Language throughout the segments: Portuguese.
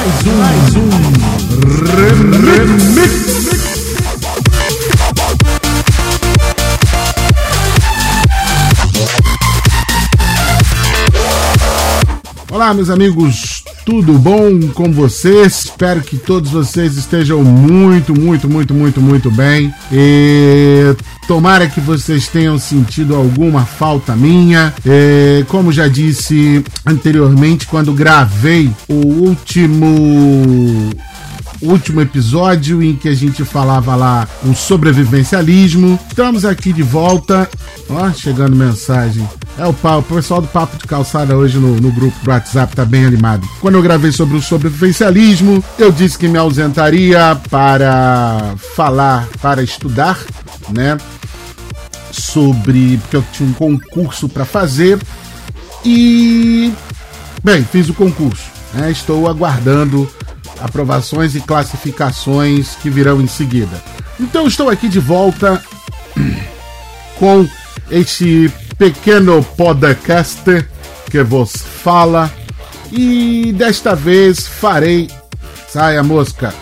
mais um, mais um remix. Olá, meus amigos, tudo bom com vocês? Espero que todos vocês estejam muito, muito, muito, muito, muito bem. E tomara que vocês tenham sentido alguma falta minha. E, como já disse anteriormente, quando gravei o último último episódio em que a gente falava lá o sobrevivencialismo. Estamos aqui de volta. Ó, chegando mensagem. É o, o pessoal do Papo de Calçada hoje no, no grupo do WhatsApp tá bem animado. Quando eu gravei sobre o sobrevivencialismo, eu disse que me ausentaria para falar, para estudar, né? Sobre. Porque eu tinha um concurso para fazer. E. Bem, fiz o concurso. Né? Estou aguardando aprovações e classificações que virão em seguida. Então estou aqui de volta com este pequeno podcast que vos fala e desta vez farei, saia mosca,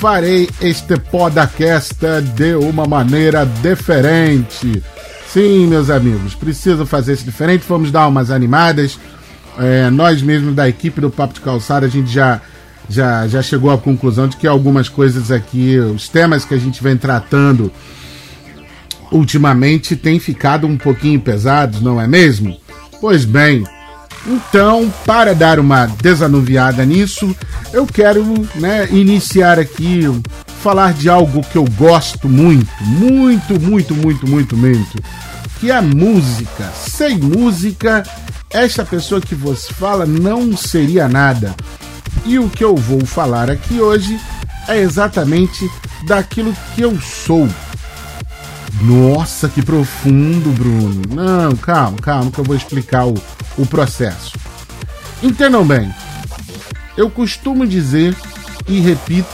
farei este podcast de uma maneira diferente. Sim, meus amigos, preciso fazer isso diferente. Vamos dar umas animadas. É, nós mesmos da equipe do Papo de Calçada, a gente já já, já chegou à conclusão de que algumas coisas aqui, os temas que a gente vem tratando ultimamente têm ficado um pouquinho pesados, não é mesmo? Pois bem, então, para dar uma desanuviada nisso, eu quero né, iniciar aqui, falar de algo que eu gosto muito, muito, muito, muito, muito, muito, que é a música. Sem música, esta pessoa que você fala não seria nada. E o que eu vou falar aqui hoje é exatamente daquilo que eu sou. Nossa, que profundo, Bruno. Não, calma, calma, que eu vou explicar o, o processo. Entendam bem, eu costumo dizer e repito,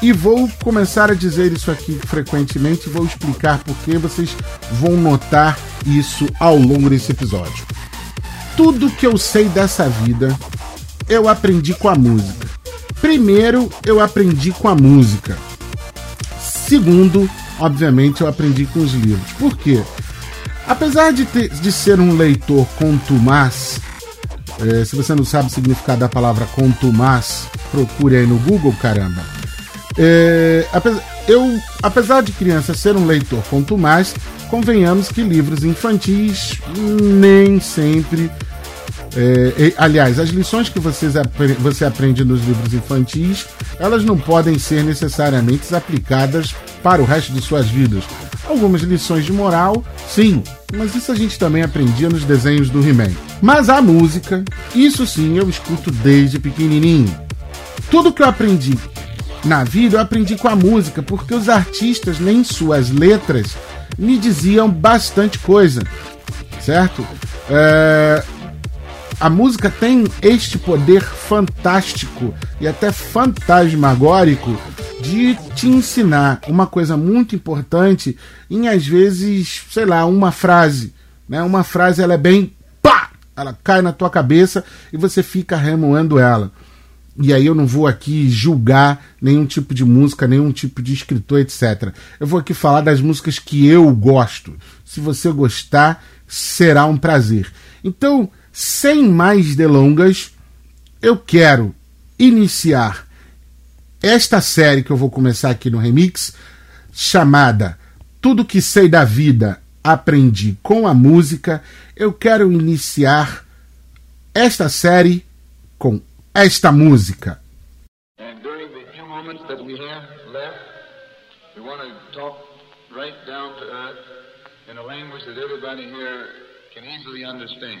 e vou começar a dizer isso aqui frequentemente, vou explicar porque vocês vão notar isso ao longo desse episódio. Tudo que eu sei dessa vida eu aprendi com a música. Primeiro, eu aprendi com a música. Segundo, obviamente, eu aprendi com os livros. Por quê? Apesar de, ter, de ser um leitor contumaz, é, se você não sabe o significado da palavra contumaz, procure aí no Google, caramba. É, apesar, eu, apesar de criança ser um leitor contumaz, convenhamos que livros infantis nem sempre é, aliás, as lições que vocês, você aprende nos livros infantis, elas não podem ser necessariamente aplicadas para o resto de suas vidas. Algumas lições de moral, sim, mas isso a gente também aprendia nos desenhos do He-Man. Mas a música, isso sim eu escuto desde pequenininho. Tudo que eu aprendi na vida eu aprendi com a música, porque os artistas, nem suas letras, me diziam bastante coisa, certo? É, a música tem este poder fantástico e até fantasmagórico de te ensinar uma coisa muito importante em às vezes, sei lá, uma frase, né? Uma frase ela é bem pá, ela cai na tua cabeça e você fica remoendo ela. E aí eu não vou aqui julgar nenhum tipo de música, nenhum tipo de escritor, etc. Eu vou aqui falar das músicas que eu gosto. Se você gostar, será um prazer. Então, sem mais delongas, eu quero iniciar esta série que eu vou começar aqui no Remix, chamada Tudo que sei da vida aprendi com a música. Eu quero iniciar esta série com esta música. And during the few moments that we have left, we want to talk right down to earth in a language that everybody here can easily understand.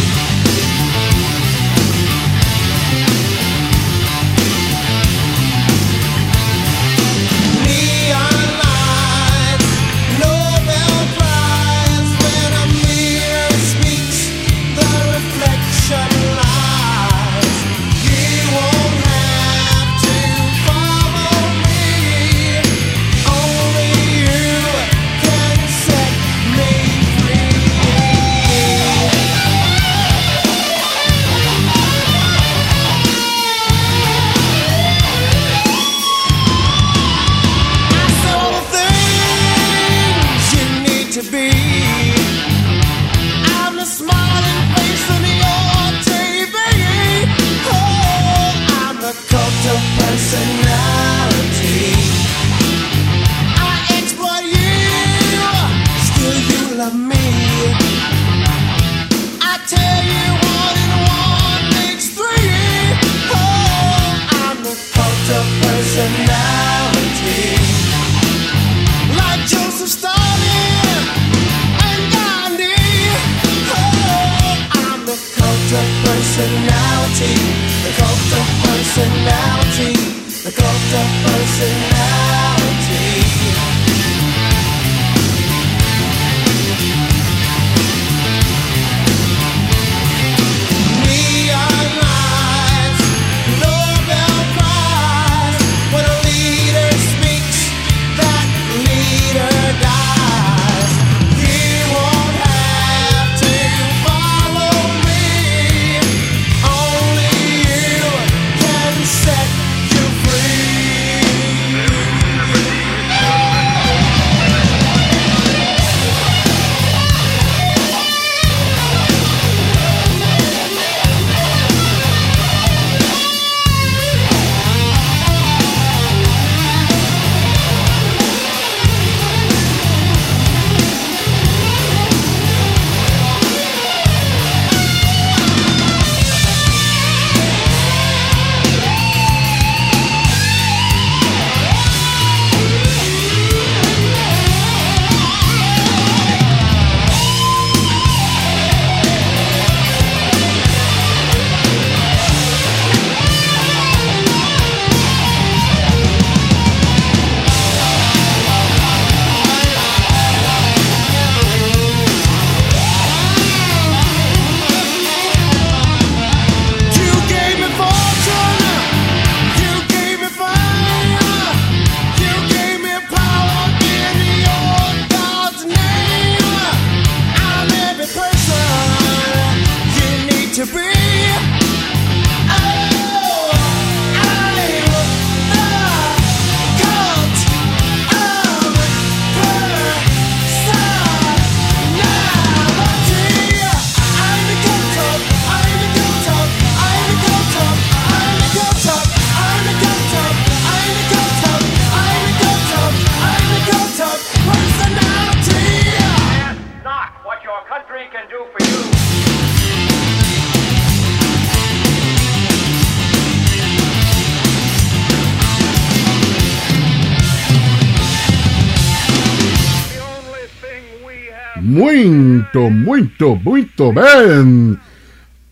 Muito, muito, muito bem!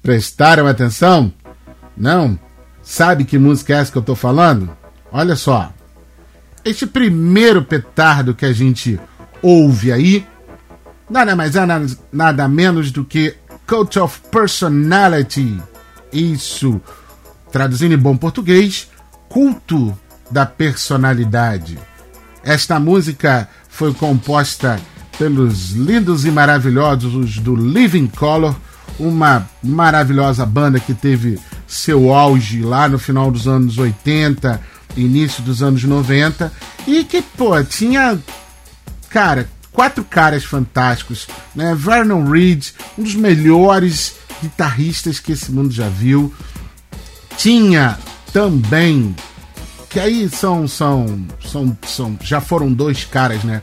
Prestaram atenção? Não? Sabe que música é essa que eu tô falando? Olha só. Este primeiro petardo que a gente ouve aí, nada mais nada, nada menos do que Cult of Personality. Isso, traduzindo em bom português, culto da personalidade. Esta música foi composta pelos lindos e maravilhosos do Living Color, uma maravilhosa banda que teve seu auge lá no final dos anos 80, início dos anos 90, e que, pô, tinha, cara, quatro caras fantásticos, né? Vernon Reed, um dos melhores guitarristas que esse mundo já viu. Tinha também que aí são são são, são já foram dois caras, né?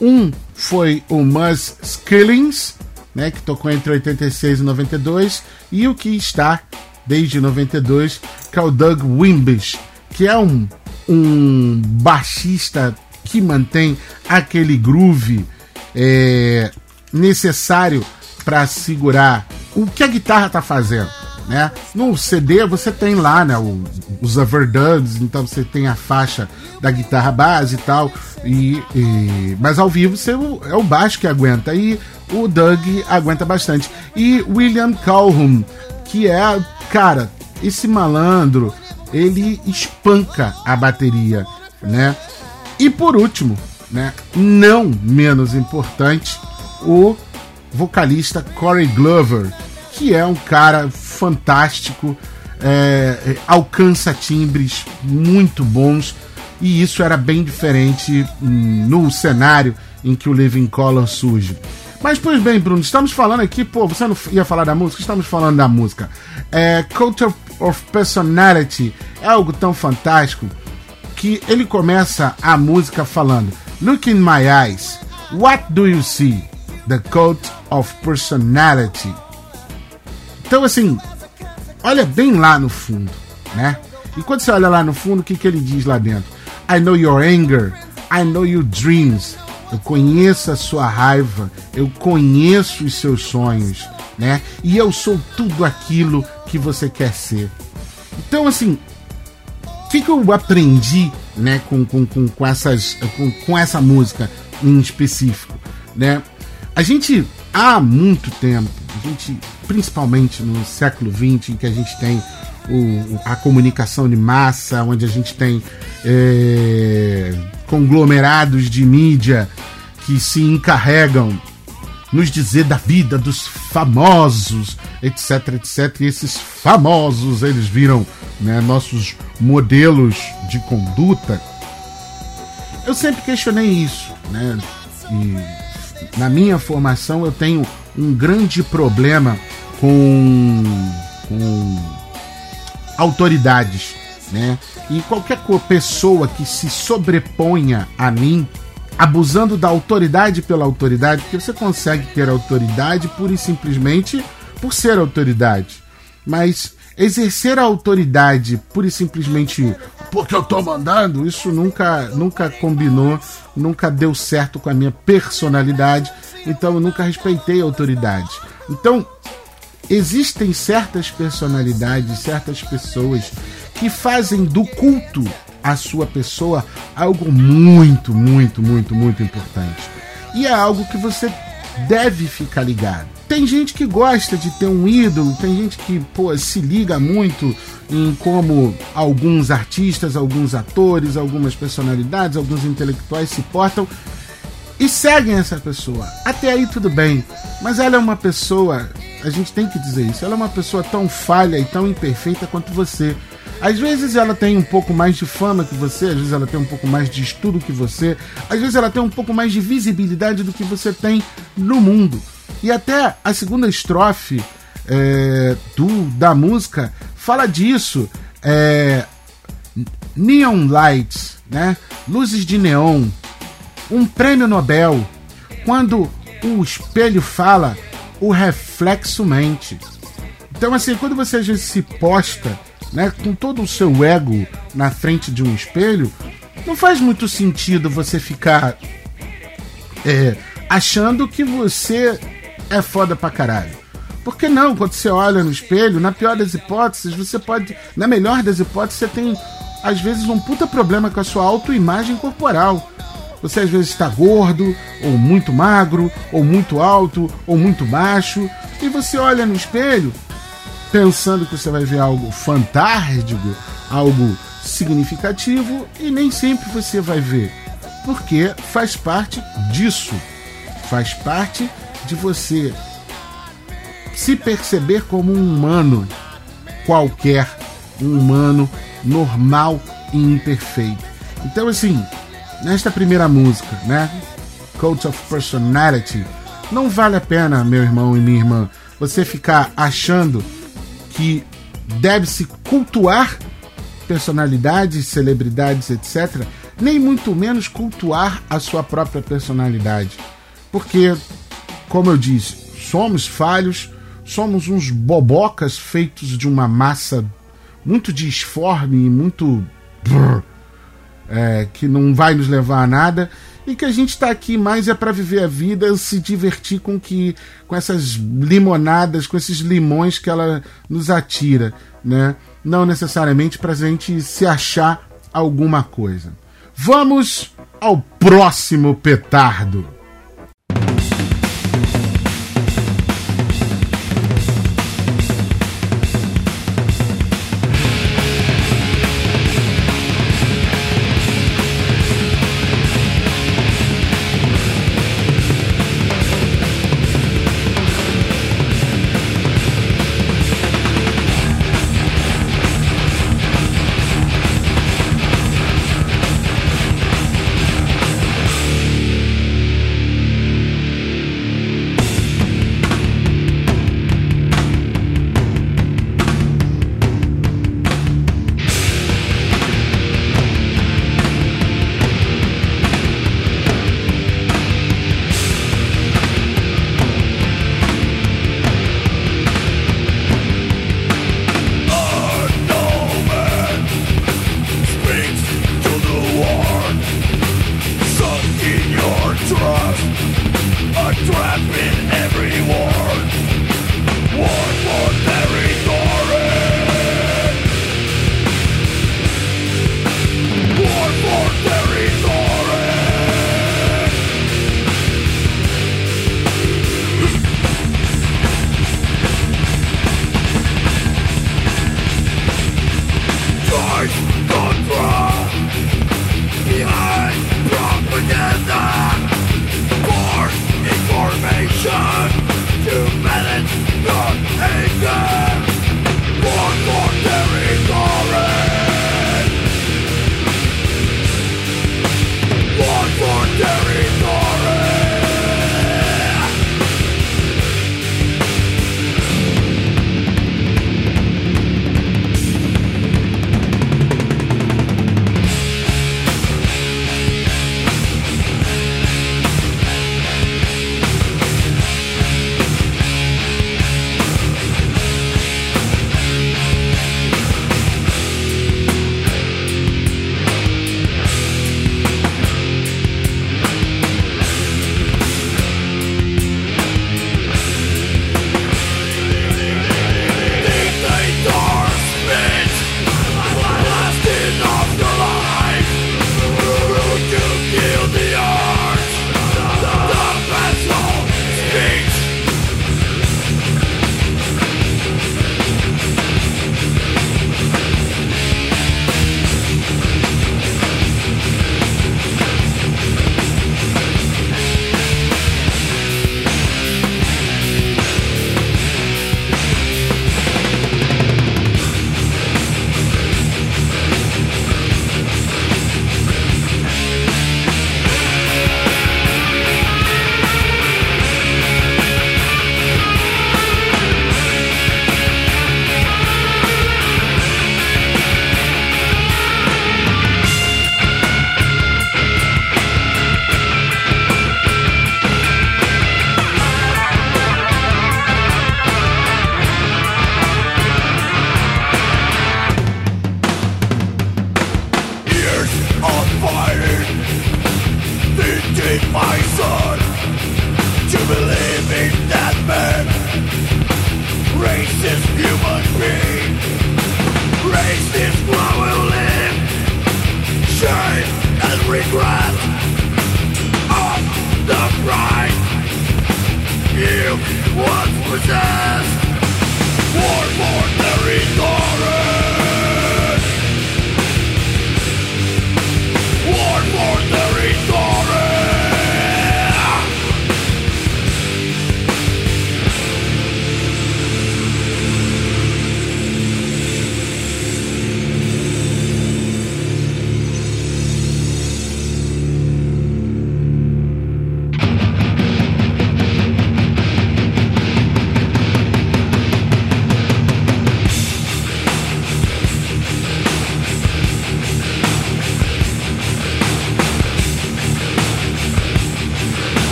Um foi o Muzz Skillings, né, que tocou entre 86 e 92, e o que está desde 92, que é o Doug Wimbish, que é um, um baixista que mantém aquele groove é, necessário para segurar o que a guitarra está fazendo. Né? No CD você tem lá né, o, os overdubs, então você tem a faixa da guitarra base e tal, e, e mas ao vivo você, é o baixo que aguenta, e o Doug aguenta bastante. E William Calhoun, que é, cara, esse malandro, ele espanca a bateria, né? E por último, né, não menos importante, o vocalista Corey Glover, que é um cara fantástico, é, é, alcança timbres muito bons e isso era bem diferente hum, no cenário em que o Living Color surge. Mas, pois bem, Bruno, estamos falando aqui, pô, você não ia falar da música? Estamos falando da música. É, Culture of Personality é algo tão fantástico que ele começa a música falando: Look in my eyes, what do you see? The Cult of Personality. Então, assim, olha bem lá no fundo, né? E quando você olha lá no fundo, o que, que ele diz lá dentro? I know your anger, I know your dreams. Eu conheço a sua raiva, eu conheço os seus sonhos, né? E eu sou tudo aquilo que você quer ser. Então, assim, o que, que eu aprendi, né, com, com, com, com essas, com, com essa música em específico, né? A gente, há muito tempo, a gente, principalmente no século XX, em que a gente tem o, a comunicação de massa, onde a gente tem é, conglomerados de mídia que se encarregam nos dizer da vida dos famosos, etc, etc. E esses famosos, eles viram né, nossos modelos de conduta. Eu sempre questionei isso, né? E na minha formação eu tenho um grande problema com, com autoridades, né? E qualquer pessoa que se sobreponha a mim, abusando da autoridade pela autoridade, porque você consegue ter autoridade pura e simplesmente por ser autoridade. Mas exercer a autoridade pura e simplesmente porque eu tô mandando, isso nunca, nunca combinou, nunca deu certo com a minha personalidade, então eu nunca respeitei a autoridade. Então, existem certas personalidades, certas pessoas que fazem do culto à sua pessoa algo muito, muito, muito, muito importante. E é algo que você deve ficar ligado. Tem gente que gosta de ter um ídolo, tem gente que pô, se liga muito em como alguns artistas, alguns atores, algumas personalidades, alguns intelectuais se portam e seguem essa pessoa. Até aí tudo bem, mas ela é uma pessoa, a gente tem que dizer isso, ela é uma pessoa tão falha e tão imperfeita quanto você. Às vezes ela tem um pouco mais de fama que você, às vezes ela tem um pouco mais de estudo que você, às vezes ela tem um pouco mais de visibilidade do que você tem no mundo. E até a segunda estrofe é, do, da música fala disso. É, neon lights, né? luzes de neon, um prêmio Nobel. Quando o espelho fala, o reflexo mente. Então, assim, quando você às vezes se posta né, com todo o seu ego na frente de um espelho, não faz muito sentido você ficar é, achando que você é foda pra caralho. Porque não, quando você olha no espelho, na pior das hipóteses, você pode. Na melhor das hipóteses, você tem, às vezes, um puta problema com a sua autoimagem corporal. Você às vezes está gordo, ou muito magro, ou muito alto, ou muito baixo, e você olha no espelho pensando que você vai ver algo fantástico, algo significativo, e nem sempre você vai ver, porque faz parte disso, faz parte de você se perceber como um humano qualquer, um humano normal e imperfeito. Então, assim, nesta primeira música, né? Cult of Personality, não vale a pena, meu irmão e minha irmã, você ficar achando que deve-se cultuar personalidades, celebridades, etc., nem muito menos cultuar a sua própria personalidade. Porque, como eu disse, somos falhos, somos uns bobocas feitos de uma massa muito disforme e muito. Brrr, é, que não vai nos levar a nada e que a gente está aqui mais é para viver a vida, se divertir com que com essas limonadas, com esses limões que ela nos atira, né? Não necessariamente para a gente se achar alguma coisa. Vamos ao próximo petardo. Reason to believe in that man. Racist human being, racist one will live. Shame and regret of the pride you once possessed.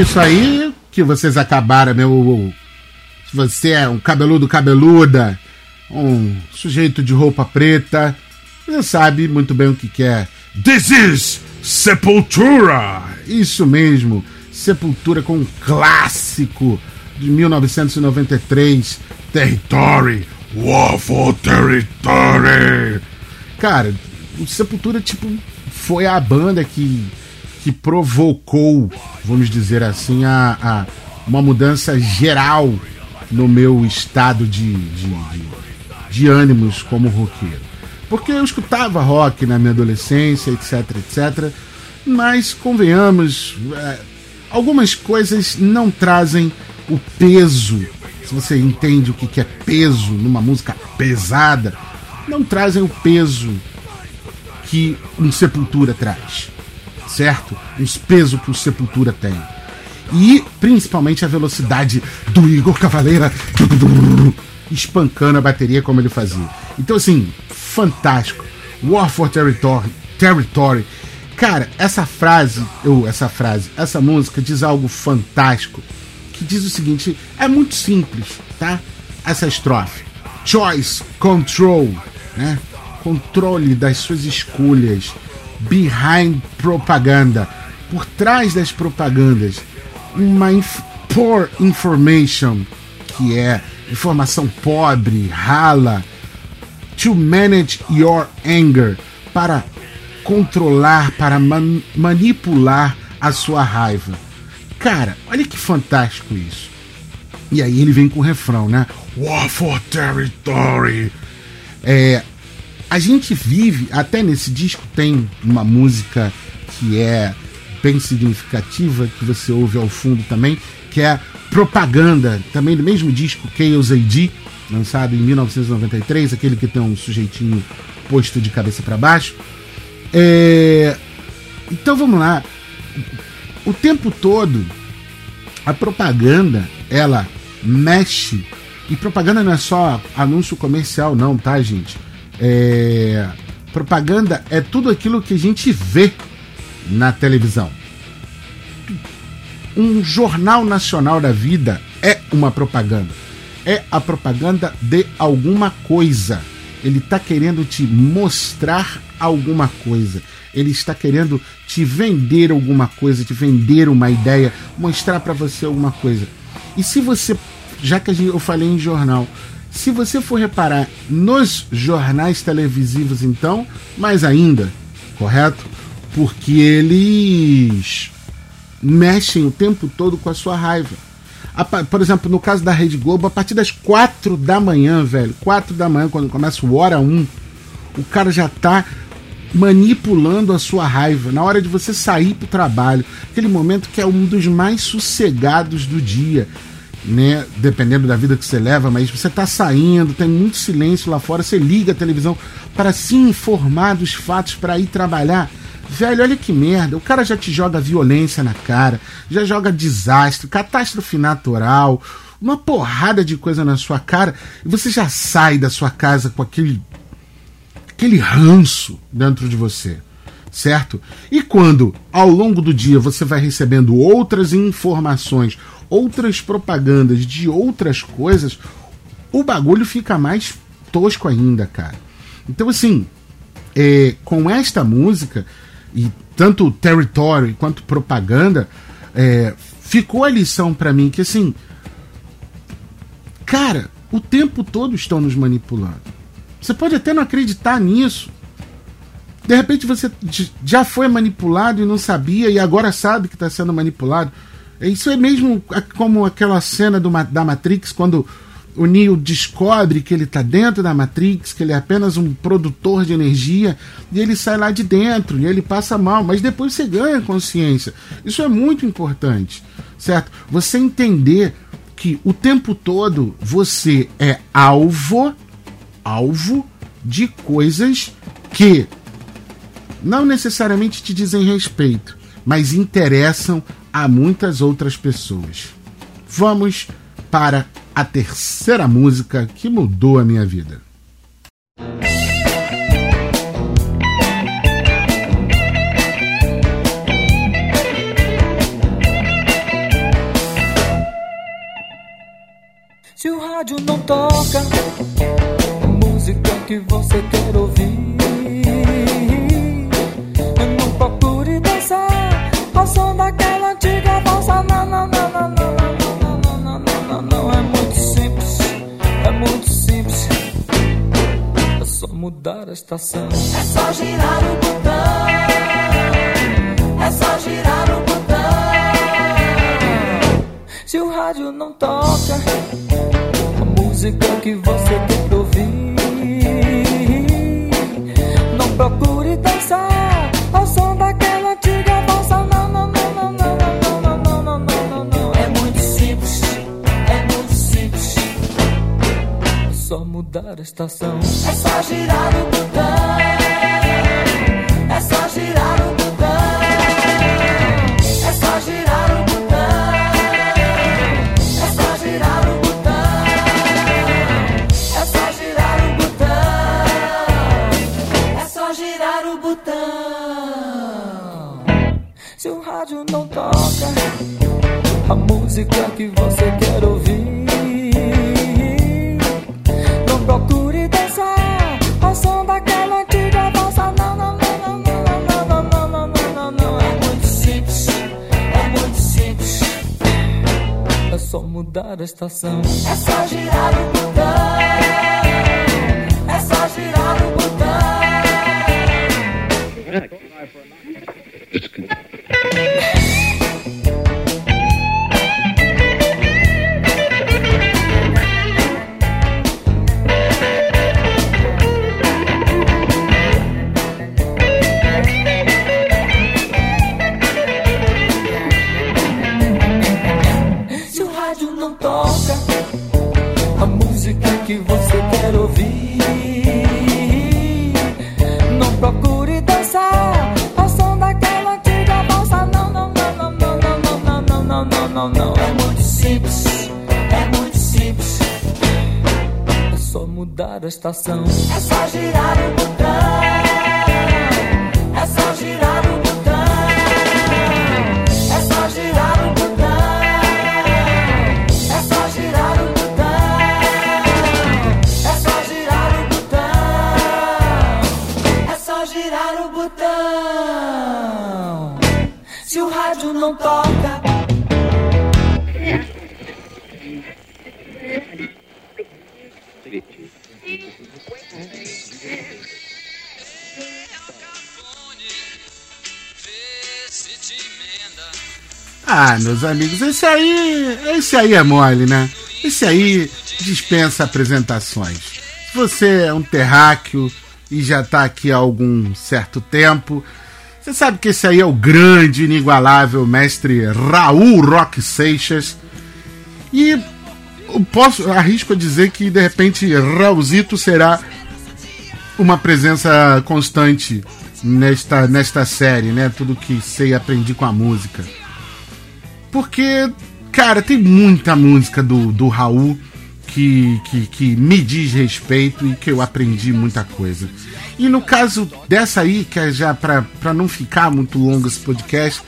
Isso aí que vocês acabaram, meu. Se você é um cabeludo cabeluda, um sujeito de roupa preta, você sabe muito bem o que quer. É. This is Sepultura! Isso mesmo, Sepultura com um clássico de 1993, Territory, War for Territory. Cara, o Sepultura, tipo, foi a banda que, que provocou, vamos dizer assim, a, a uma mudança geral no meu estado de, de, de, de ânimos como roqueiro. Porque eu escutava rock na minha adolescência, etc, etc. Mas, convenhamos, é, algumas coisas não trazem o peso. Se você entende o que é peso numa música pesada, não trazem o peso que um Sepultura traz, certo? Os pesos que o Sepultura tem. E principalmente a velocidade do Igor Cavaleira espancando a bateria como ele fazia. Então, assim, fantástico. War for Territory, Territory. Cara, essa frase, ou essa frase, essa música diz algo fantástico. Que diz o seguinte: é muito simples, tá? Essa estrofe. Choice, control, né? Controle das suas escolhas. Behind propaganda. Por trás das propagandas uma inf poor information, que é informação pobre, rala, to manage your anger, para controlar, para man manipular a sua raiva. Cara, olha que fantástico isso. E aí ele vem com o refrão, né? War for Territory. É, a gente vive, até nesse disco tem uma música que é bem significativa que você ouve ao fundo também, que é Propaganda, também do mesmo disco Chaos AD, lançado em 1993, aquele que tem um sujeitinho posto de cabeça para baixo. É... Então vamos lá. O tempo todo a propaganda ela mexe e propaganda não é só anúncio comercial não, tá gente? É... Propaganda é tudo aquilo que a gente vê na televisão. Um jornal nacional da vida é uma propaganda. É a propaganda de alguma coisa. Ele está querendo te mostrar alguma coisa. Ele está querendo te vender alguma coisa, te vender uma ideia, mostrar para você alguma coisa. E se você, já que eu falei em jornal, se você for reparar nos jornais televisivos, então, mais ainda, correto? porque eles mexem o tempo todo com a sua raiva. Por exemplo, no caso da Rede Globo, a partir das quatro da manhã, velho, quatro da manhã, quando começa o Hora 1, o cara já tá manipulando a sua raiva na hora de você sair para o trabalho, aquele momento que é um dos mais sossegados do dia, né? Dependendo da vida que você leva, mas você tá saindo, tem muito silêncio lá fora, você liga a televisão para se informar dos fatos para ir trabalhar. Velho, olha que merda. O cara já te joga violência na cara, já joga desastre, catástrofe natural, uma porrada de coisa na sua cara, e você já sai da sua casa com aquele aquele ranço dentro de você, certo? E quando ao longo do dia você vai recebendo outras informações, outras propagandas de outras coisas, o bagulho fica mais tosco ainda, cara. Então assim, é, com esta música e tanto território quanto propaganda, é, ficou a lição para mim que assim, cara, o tempo todo estão nos manipulando. Você pode até não acreditar nisso. De repente você já foi manipulado e não sabia e agora sabe que está sendo manipulado. Isso é mesmo como aquela cena do, da Matrix quando o Neo descobre que ele está dentro da Matrix, que ele é apenas um produtor de energia, e ele sai lá de dentro, e ele passa mal, mas depois você ganha consciência. Isso é muito importante, certo? Você entender que o tempo todo você é alvo, alvo de coisas que não necessariamente te dizem respeito, mas interessam a muitas outras pessoas. Vamos para a terceira música que mudou a minha vida. Se o rádio não toca, música que você quer ouvir mudar a estação. É só girar o botão. É só girar o botão. Se o rádio não toca a música que você quer ouvir, não procure dançar ao som daquela antiga valsa. Não, não, não, não, não, não, não, não, não, não, não, não. É muito simples, é muito simples. É só mudar a estação. Girar o botão. Se o rádio não toca a música que você quer ouvir, não procure dançar ao som daquela antiga valsa. Não, não, não, não, não, não, não, não, não, não, não. É muito simples, é muito simples. É só mudar a estação. É só girar o botão. Não, não, não. É muito simples, é muito simples. É só mudar a estação. É só girar o botão. Ah, meus amigos, esse aí. Esse aí é mole, né? Esse aí dispensa apresentações. Se você é um terráqueo e já tá aqui há algum certo tempo, você sabe que esse aí é o grande, inigualável mestre Raul Rock Seixas. E posso, arrisco a dizer que de repente Raulzito será uma presença constante nesta, nesta série, né? Tudo que sei aprendi com a música. Porque, cara, tem muita música do, do Raul que, que, que me diz respeito e que eu aprendi muita coisa. E no caso dessa aí, que é já para não ficar muito longo esse podcast,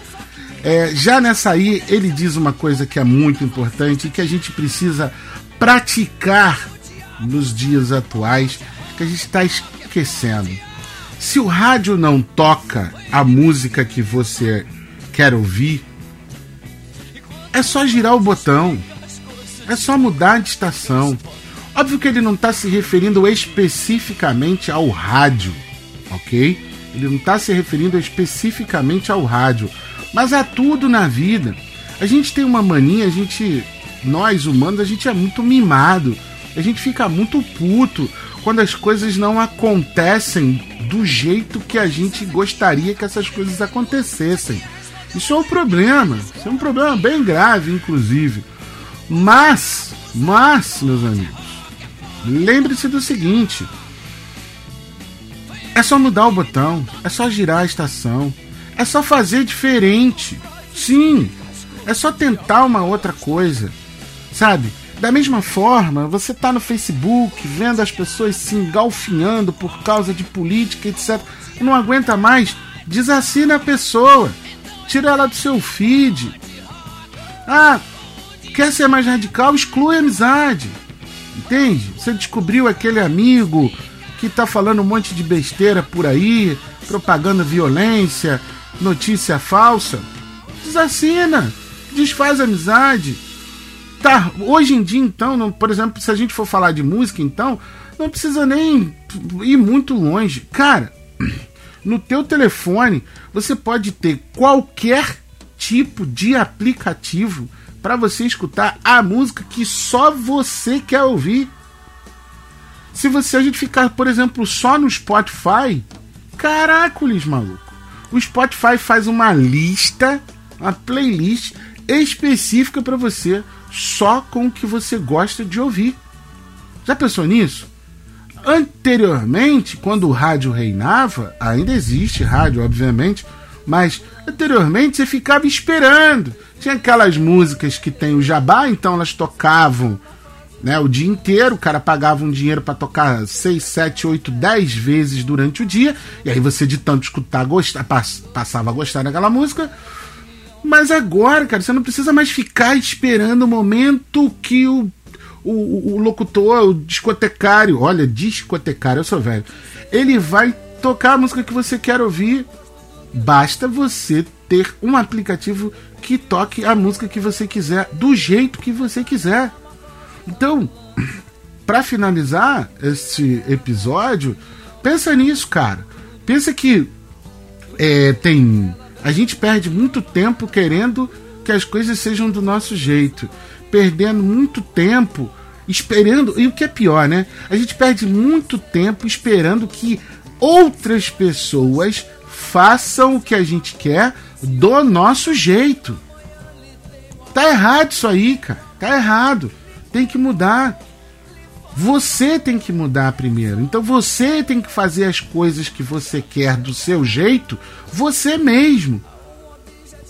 é, já nessa aí ele diz uma coisa que é muito importante e que a gente precisa praticar nos dias atuais, que a gente está esquecendo. Se o rádio não toca a música que você quer ouvir, é só girar o botão. É só mudar de estação. Óbvio que ele não está se referindo especificamente ao rádio, ok? Ele não está se referindo especificamente ao rádio, mas a tudo na vida. A gente tem uma mania, a gente, nós humanos, a gente é muito mimado. A gente fica muito puto quando as coisas não acontecem do jeito que a gente gostaria que essas coisas acontecessem. Isso é um problema. Isso é um problema bem grave, inclusive. Mas, mas, meus amigos, lembre-se do seguinte: é só mudar o botão, é só girar a estação, é só fazer diferente. Sim, é só tentar uma outra coisa, sabe? Da mesma forma, você tá no Facebook vendo as pessoas se engalfinhando por causa de política, etc. Não aguenta mais, desassina a pessoa, tira ela do seu feed. Ah, quer ser mais radical? Exclui a amizade. Entende? Você descobriu aquele amigo que tá falando um monte de besteira por aí, propagando violência, notícia falsa. Desassina, desfaz a amizade. Tá, hoje em dia então, não, por exemplo, se a gente for falar de música então, não precisa nem ir muito longe. Cara, no teu telefone você pode ter qualquer tipo de aplicativo para você escutar a música que só você quer ouvir. Se você a gente ficar, por exemplo, só no Spotify, caracoles, maluco. O Spotify faz uma lista, uma playlist específica para você, só com o que você gosta de ouvir. Já pensou nisso? Anteriormente, quando o rádio reinava, ainda existe rádio, obviamente, mas anteriormente você ficava esperando. Tinha aquelas músicas que tem o jabá, então elas tocavam né, o dia inteiro, o cara pagava um dinheiro para tocar 6, 7, 8, 10 vezes durante o dia, e aí você de tanto escutar, gostar, passava a gostar daquela música. Mas agora, cara, você não precisa mais ficar esperando o momento que o, o, o locutor, o discotecário, olha, discotecário, eu sou velho, ele vai tocar a música que você quer ouvir. Basta você ter um aplicativo que toque a música que você quiser, do jeito que você quiser. Então, para finalizar este episódio, pensa nisso, cara. Pensa que é, tem. A gente perde muito tempo querendo que as coisas sejam do nosso jeito, perdendo muito tempo esperando. E o que é pior, né? A gente perde muito tempo esperando que outras pessoas façam o que a gente quer do nosso jeito. Tá errado isso aí, cara. Tá errado. Tem que mudar. Você tem que mudar primeiro. Então você tem que fazer as coisas que você quer do seu jeito, você mesmo.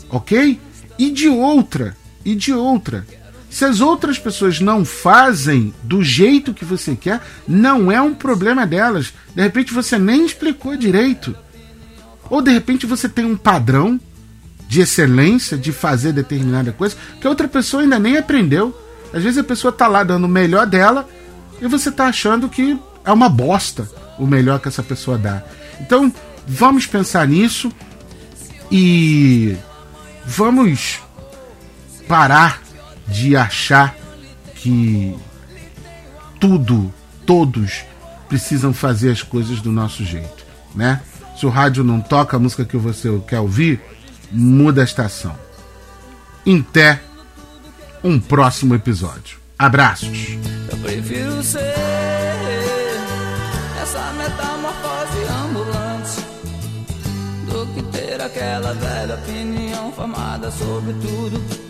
Ok? E de outra, e de outra. Se as outras pessoas não fazem do jeito que você quer, não é um problema delas. De repente você nem explicou direito. Ou de repente você tem um padrão de excelência de fazer determinada coisa que a outra pessoa ainda nem aprendeu. Às vezes a pessoa tá lá dando o melhor dela e você tá achando que é uma bosta o melhor que essa pessoa dá. Então, vamos pensar nisso e vamos parar de achar que tudo, todos precisam fazer as coisas do nosso jeito, né? Se o rádio não toca a música que você quer ouvir, muda a estação. Até um próximo episódio. Abraços. Eu prefiro ser essa metamorfose ambulante do que ter aquela velha opinião formada sobre tudo